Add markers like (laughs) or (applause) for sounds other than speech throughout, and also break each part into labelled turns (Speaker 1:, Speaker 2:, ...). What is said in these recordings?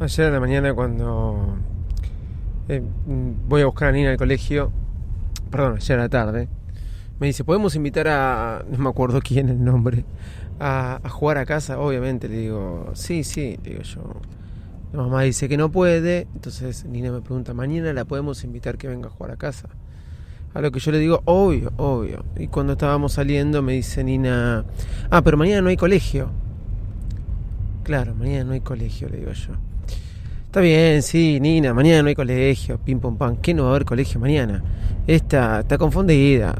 Speaker 1: Ayer a la mañana cuando eh, voy a buscar a Nina al colegio, perdón, ayer a la tarde, me dice, ¿podemos invitar a, no me acuerdo quién el nombre, a, jugar a casa? Obviamente, le digo, sí, sí, le digo yo. La mamá dice que no puede, entonces Nina me pregunta, ¿mañana la podemos invitar que venga a jugar a casa? A lo que yo le digo, obvio, obvio. Y cuando estábamos saliendo me dice Nina, ah, pero mañana no hay colegio. Claro, mañana no hay colegio, le digo yo. Está bien, sí, Nina, mañana no hay colegio, pim pum pam. ¿Qué no va a haber colegio mañana? Esta está confundida.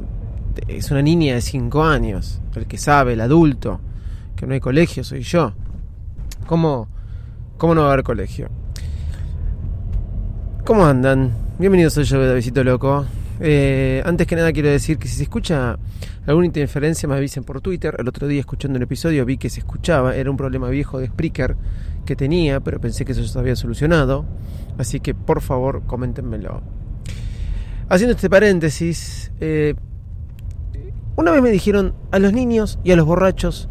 Speaker 1: Es una niña de 5 años. El que sabe, el adulto, que no hay colegio soy yo. ¿Cómo, cómo no va a haber colegio? ¿Cómo andan? Bienvenidos a yo, Davidito Loco. Eh, antes que nada quiero decir que si se escucha alguna interferencia me avisen por Twitter. El otro día escuchando un episodio vi que se escuchaba, era un problema viejo de Spreaker que tenía, pero pensé que eso se había solucionado. Así que por favor, coméntenmelo. Haciendo este paréntesis, eh, una vez me dijeron a los niños y a los borrachos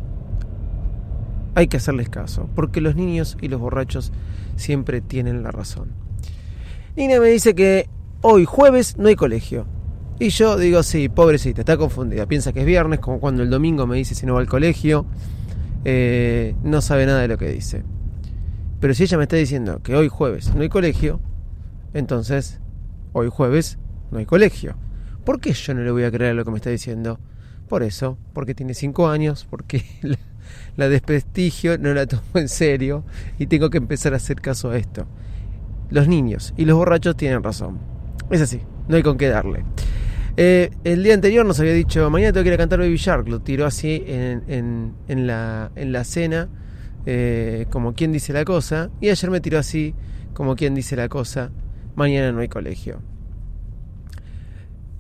Speaker 1: hay que hacerles caso, porque los niños y los borrachos siempre tienen la razón. Nina me dice que hoy jueves no hay colegio. Y yo digo, sí, pobrecita, está confundida. Piensa que es viernes, como cuando el domingo me dice si no va al colegio. Eh, no sabe nada de lo que dice. Pero si ella me está diciendo que hoy jueves no hay colegio, entonces hoy jueves no hay colegio. ¿Por qué yo no le voy a creer lo que me está diciendo? Por eso, porque tiene cinco años, porque (laughs) la, desprestigio, no la tomo en serio y tengo que empezar a hacer caso a esto. Los niños y los borrachos tienen razón. Es así, no hay con qué darle. Eh, el día anterior nos había dicho, mañana tengo que ir a cantar Baby Shark, lo tiró así en, la, en la cena eh, como quien dice la cosa, y ayer me tiró así, como quien dice la cosa, mañana no hay colegio.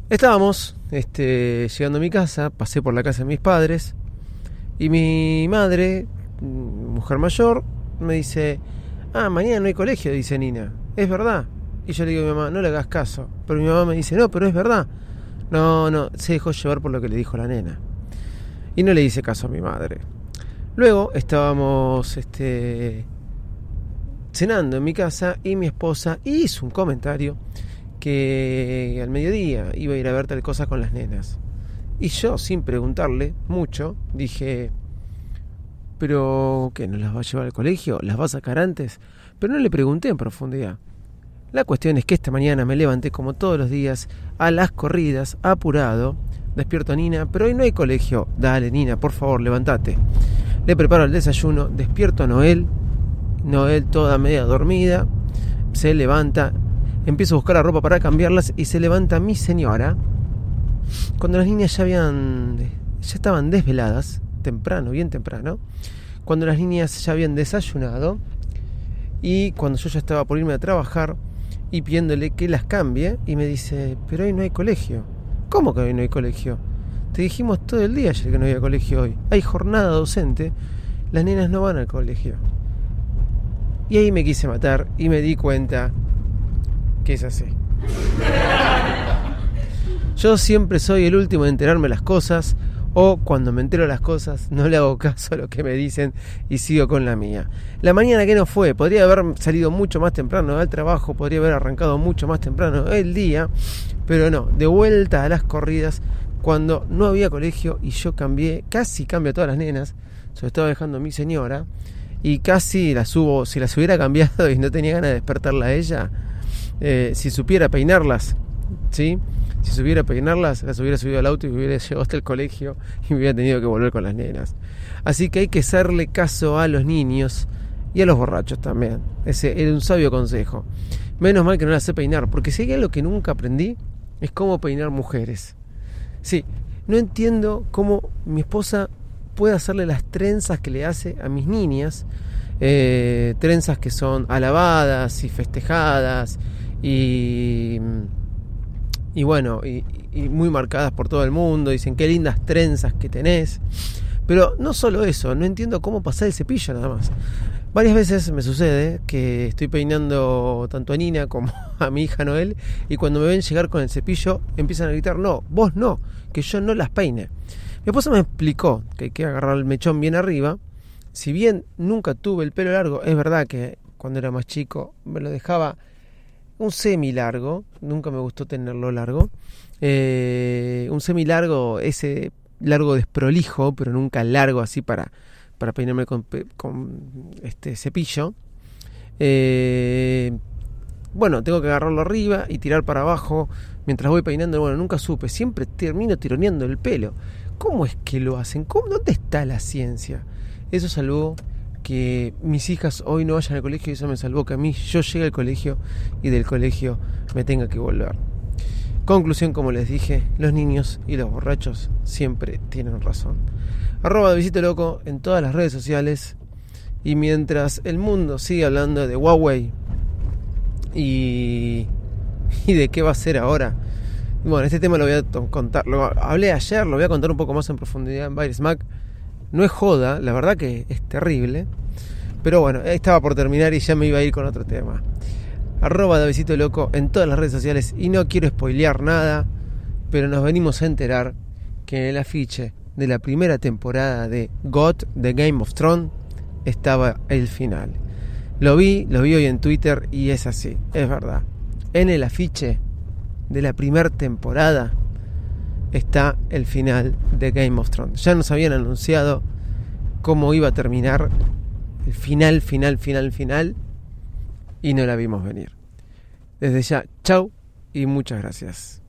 Speaker 1: Estábamos este, llegando a mi casa, pasé por la casa de mis padres, y mi madre, mm, mujer mayor, me dice, ah, mañana no hay colegio, dice Nina, es verdad. Y yo le digo a mi mamá, no le hagas caso. Pero mi mamá me dice, no, pero es verdad. No, no, se dejó llevar por lo que le dijo la nena. Y no le hice caso a mi madre. Luego estábamos este, cenando en mi casa y mi esposa hizo un comentario que al mediodía iba a ir a ver tal cosa con las nenas. Y yo, sin preguntarle mucho, dije, pero ¿qué? ¿No las va a llevar al colegio? ¿Las va a sacar antes? Pero no le pregunté en profundidad. La cuestión es que esta mañana me levanté como todos los días a las corridas, apurado. Despierto a Nina, pero hoy no hay colegio. Dale, Nina, por favor, levántate le preparo el desayuno, despierto a Noel, Noel toda media dormida, se levanta, empiezo a buscar la ropa para cambiarlas y se levanta mi señora. Cuando las niñas ya habían ya estaban desveladas, temprano, bien temprano, cuando las niñas ya habían desayunado y cuando yo ya estaba por irme a trabajar y pidiéndole que las cambie y me dice, "Pero hoy no hay colegio." ¿Cómo que hoy no hay colegio? Te dijimos todo el día ayer que no había colegio hoy. Hay jornada docente. Las nenas no van al colegio. Y ahí me quise matar y me di cuenta que es así. Yo siempre soy el último en enterarme las cosas o cuando me entero las cosas no le hago caso a lo que me dicen y sigo con la mía. La mañana que no fue, podría haber salido mucho más temprano al trabajo, podría haber arrancado mucho más temprano el día, pero no, de vuelta a las corridas cuando no había colegio y yo cambié, casi cambio a todas las nenas, lo estaba dejando a mi señora y casi las subo, si las hubiera (laughs) cambiado y no tenía ganas de despertarla a ella, eh, si supiera peinarlas, ¿sí? Si supiera peinarlas, las hubiera subido al auto y me hubiera (laughs) llevado hasta el colegio y hubiera tenido que volver con las nenas. Así que hay que hacerle caso a los niños y a los borrachos también. Ese era un sabio consejo. Menos mal que no las sé peinar, porque si hay algo que nunca aprendí, es cómo peinar mujeres. Sí, no entiendo cómo mi esposa puede hacerle las trenzas que le hace a mis niñas, eh, trenzas que son alabadas y festejadas y, y bueno, y, y, muy marcadas por todo el mundo, dicen qué lindas trenzas que tenés, pero no solo eso, no entiendo cómo pasar el cepillo nada más. Varias veces me sucede que estoy peinando tanto a Nina como (laughs) a mi hija Noel y cuando me ven llegar con el cepillo empiezan a gritar, no, vos no, que yo no las peine. Mi esposa me explicó que hay que agarrar el mechón bien arriba. Si bien nunca tuve el pelo largo, es verdad que cuando era más chico, me lo dejaba un semi largo, nunca me gustó tenerlo largo, eh, un semi largo, ese largo desprolijo, pero nunca largo así para, para peinarme con, este cepillo. Eh, bueno, tengo que agarrarlo arriba y tirar para abajo mientras voy peinando. Bueno, nunca supe, siempre termino tironeando el pelo. ¿Cómo es que lo hacen? ¿Cómo, ¿Dónde está la ciencia? Eso salvó que mis hijas hoy no vayan al colegio y eso me salvó que a mí yo llegue al colegio y del colegio me tenga que volver. Conclusión, como les dije, los niños y los borrachos siempre tienen razón. Arroba Visito Loco en todas las redes sociales. Y mientras el mundo sigue hablando de Huawei y, y de qué va a ser ahora. Bueno, este tema lo voy a contar, lo hablé ayer, lo voy a contar un poco más en profundidad en Virus. No es joda, la verdad que es terrible. Pero bueno, estaba por terminar y ya me iba a ir con otro tema arroba Davidito Loco en todas las redes sociales y no quiero spoilear nada, pero nos venimos a enterar que en el afiche de la primera temporada de God, The Game of Thrones, estaba el final. Lo vi, lo vi hoy en Twitter y es así, es verdad. En el afiche de la primera temporada está el final de Game of Thrones. Ya nos habían anunciado cómo iba a terminar el final, final, final, final y no la vimos venir. Desde ya, chau y muchas gracias.